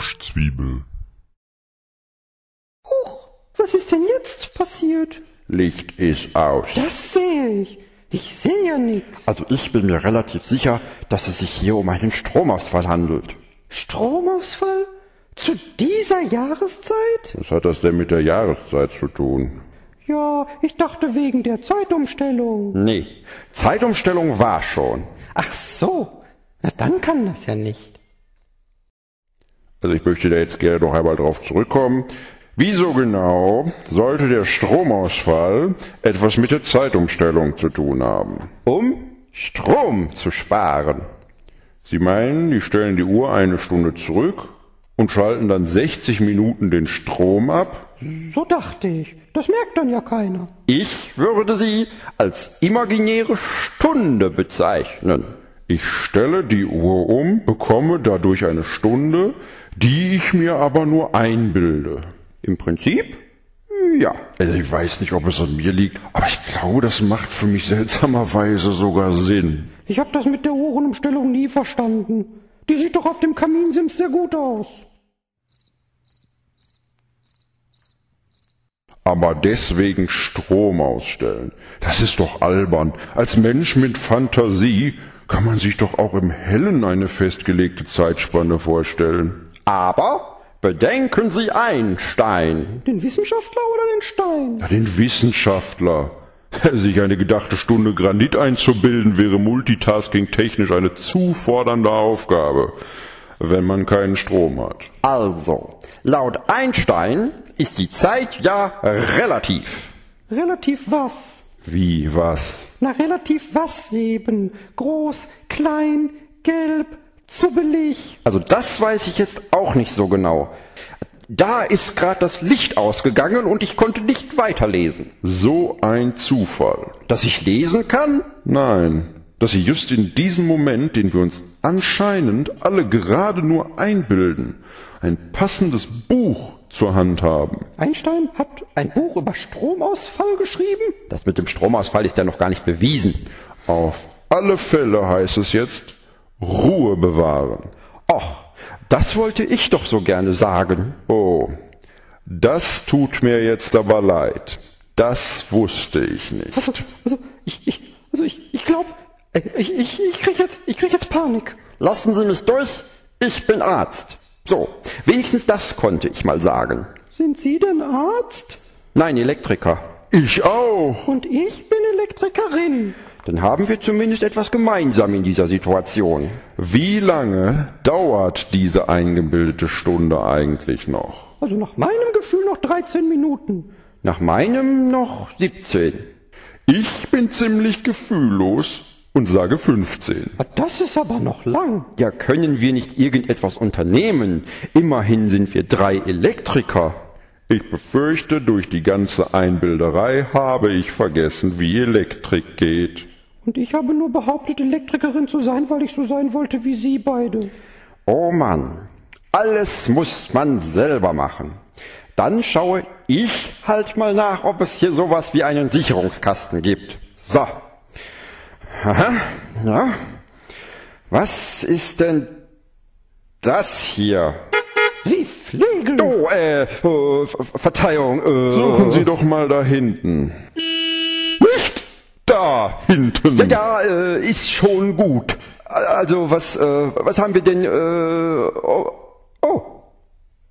Froschzwiebel. Huch, was ist denn jetzt passiert? Licht ist aus. Das sehe ich. Ich sehe ja nichts. Also ich bin mir relativ sicher, dass es sich hier um einen Stromausfall handelt. Stromausfall? Zu dieser Jahreszeit? Was hat das denn mit der Jahreszeit zu tun? Ja, ich dachte wegen der Zeitumstellung. Nee, Zeitumstellung war schon. Ach so, na dann kann das ja nicht. Also ich möchte da jetzt gerne noch einmal drauf zurückkommen. Wieso genau sollte der Stromausfall etwas mit der Zeitumstellung zu tun haben? Um Strom zu sparen. Sie meinen, die stellen die Uhr eine Stunde zurück und schalten dann 60 Minuten den Strom ab? So dachte ich. Das merkt dann ja keiner. Ich würde sie als imaginäre Stunde bezeichnen. Ich stelle die Uhr um, bekomme dadurch eine Stunde, die ich mir aber nur einbilde. Im Prinzip? Ja. Also ich weiß nicht, ob es an mir liegt, aber ich glaube, das macht für mich seltsamerweise sogar Sinn. Ich habe das mit der Uhrenumstellung nie verstanden. Die sieht doch auf dem Kaminsims sehr gut aus. Aber deswegen Strom ausstellen. Das ist doch albern. Als Mensch mit Fantasie kann man sich doch auch im Hellen eine festgelegte Zeitspanne vorstellen. Aber bedenken Sie Einstein. Den Wissenschaftler oder den Stein? Ja, den Wissenschaftler. Sich eine gedachte Stunde Granit einzubilden, wäre multitasking technisch eine zu fordernde Aufgabe, wenn man keinen Strom hat. Also, laut Einstein ist die Zeit ja relativ. Relativ was? Wie was? Na, relativ was eben? Groß, klein, gelb, zubbelig. Also das weiß ich jetzt auch nicht so genau. Da ist gerade das Licht ausgegangen und ich konnte nicht weiterlesen. So ein Zufall. Dass ich lesen kann? Nein, dass Sie just in diesem Moment, den wir uns anscheinend alle gerade nur einbilden, ein passendes Buch zur Hand haben. Einstein hat ein Buch über Stromausfall geschrieben? Das mit dem Stromausfall ist ja noch gar nicht bewiesen. Auf alle Fälle heißt es jetzt Ruhe bewahren. Och, das wollte ich doch so gerne sagen. Oh, das tut mir jetzt aber leid. Das wusste ich nicht. Also, also ich, ich, also ich, ich glaube, ich, ich, ich krieg jetzt, ich krieg jetzt Panik. Lassen Sie mich durch, ich bin Arzt. So, wenigstens das konnte ich mal sagen. Sind Sie denn Arzt? Nein, Elektriker. Ich auch. Und ich bin Elektrikerin. Dann haben wir zumindest etwas gemeinsam in dieser Situation. Wie lange dauert diese eingebildete Stunde eigentlich noch? Also nach meinem Gefühl noch 13 Minuten. Nach meinem noch 17. Ich bin ziemlich gefühllos und sage 15. Das ist aber noch lang. Ja, können wir nicht irgendetwas unternehmen? Immerhin sind wir drei Elektriker. Ich befürchte, durch die ganze Einbilderei habe ich vergessen, wie Elektrik geht. Und ich habe nur behauptet, Elektrikerin zu sein, weil ich so sein wollte wie Sie beide. Oh Mann, alles muss man selber machen. Dann schaue ich halt mal nach, ob es hier sowas wie einen Sicherungskasten gibt. So. Aha, ja. Was ist denn das hier? Sie fliegen! Oh, äh, äh Verzeihung. Äh, Suchen Sie doch mal da hinten. Nicht da hinten. Ja, ja, äh, ist schon gut. Also, was, äh, was haben wir denn, äh, oh, oh,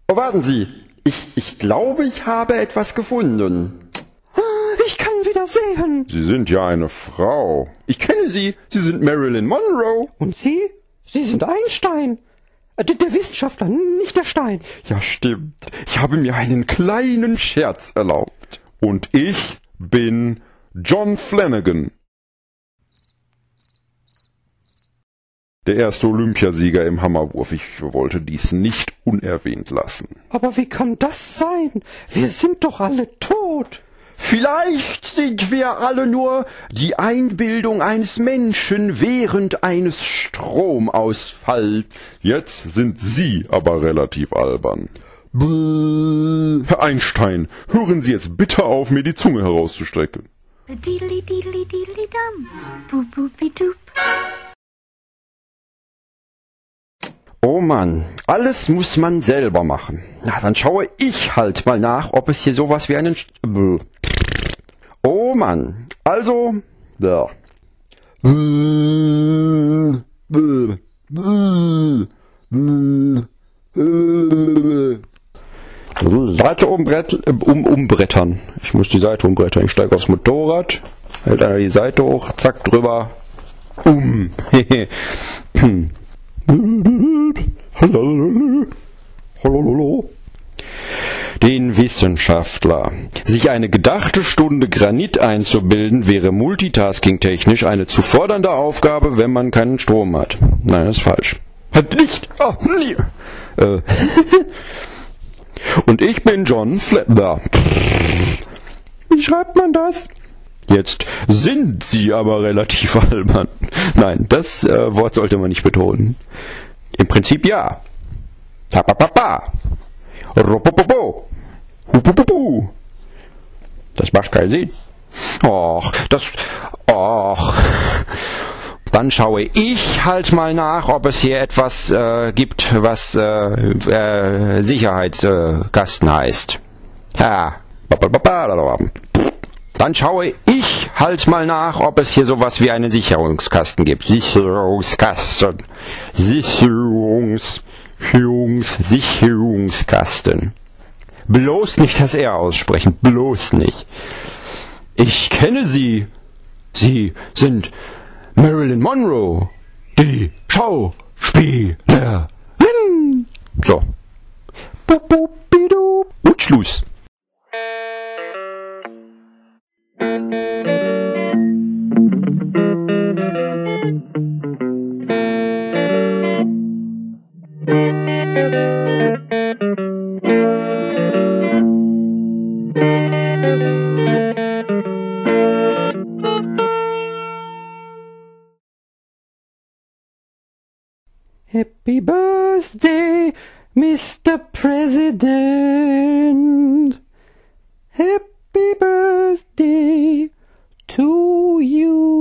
oh, warten Sie. Ich, ich glaube, ich habe etwas gefunden. Ah, Ich kann wieder sehen. Sie sind ja eine Frau. Ich kenne Sie. Sie sind Marilyn Monroe. Und Sie? Sie sind Einstein. Äh, Der, der Wissenschaftler, nicht der Stein. Ja, stimmt. Ich habe mir einen kleinen Scherz erlaubt. Und ich bin John Flanagan. Der erste Olympiasieger im Hammerwurf. Ich wollte dies nicht unerwähnt lassen. Aber wie kann das sein? Wir sind doch alle tot. Vielleicht sind wir alle nur die Einbildung eines Menschen während eines Stromausfalls. Jetzt sind Sie aber relativ albern. Bäh. Herr Einstein, hören Sie jetzt bitte auf, mir die Zunge herauszustrecken. The deedly deedly deedly dum. Boop boopy doop. Oh Mann, alles muss man selber machen. Na, dann schaue ich halt mal nach, ob es hier sowas wie einen... Oh Mann, also... Ja. Seite umbrett, um, umbrettern. Ich muss die Seite umbrettern. Ich steige aufs Motorrad, hält einer die Seite hoch, zack, drüber. Um. Den Wissenschaftler. Sich eine gedachte Stunde Granit einzubilden, wäre multitaskingtechnisch eine zu fordernde Aufgabe, wenn man keinen Strom hat. Nein, das ist falsch. Hat nicht. Oh, nee. äh. Und ich bin John Flatner. Wie schreibt man das? Jetzt sind sie aber relativ albern. Nein, das äh, Wort sollte man nicht betonen. Im Prinzip ja. Das macht keinen Sinn. Och, das. Och. Dann schaue ich halt mal nach, ob es hier etwas äh, gibt, was äh, äh, Sicherheitsgasten heißt. Ja. Dann schaue ich halt mal nach, ob es hier sowas wie einen Sicherungskasten gibt. Sicherungskasten. Sicherungs. Sicherungs. Sicherungskasten. Bloß nicht das R aussprechen. Bloß nicht. Ich kenne Sie. Sie sind Marilyn Monroe, die Schauspielerin. So. Und Schluss. Happy birthday, Mr. President. Happy birthday to you.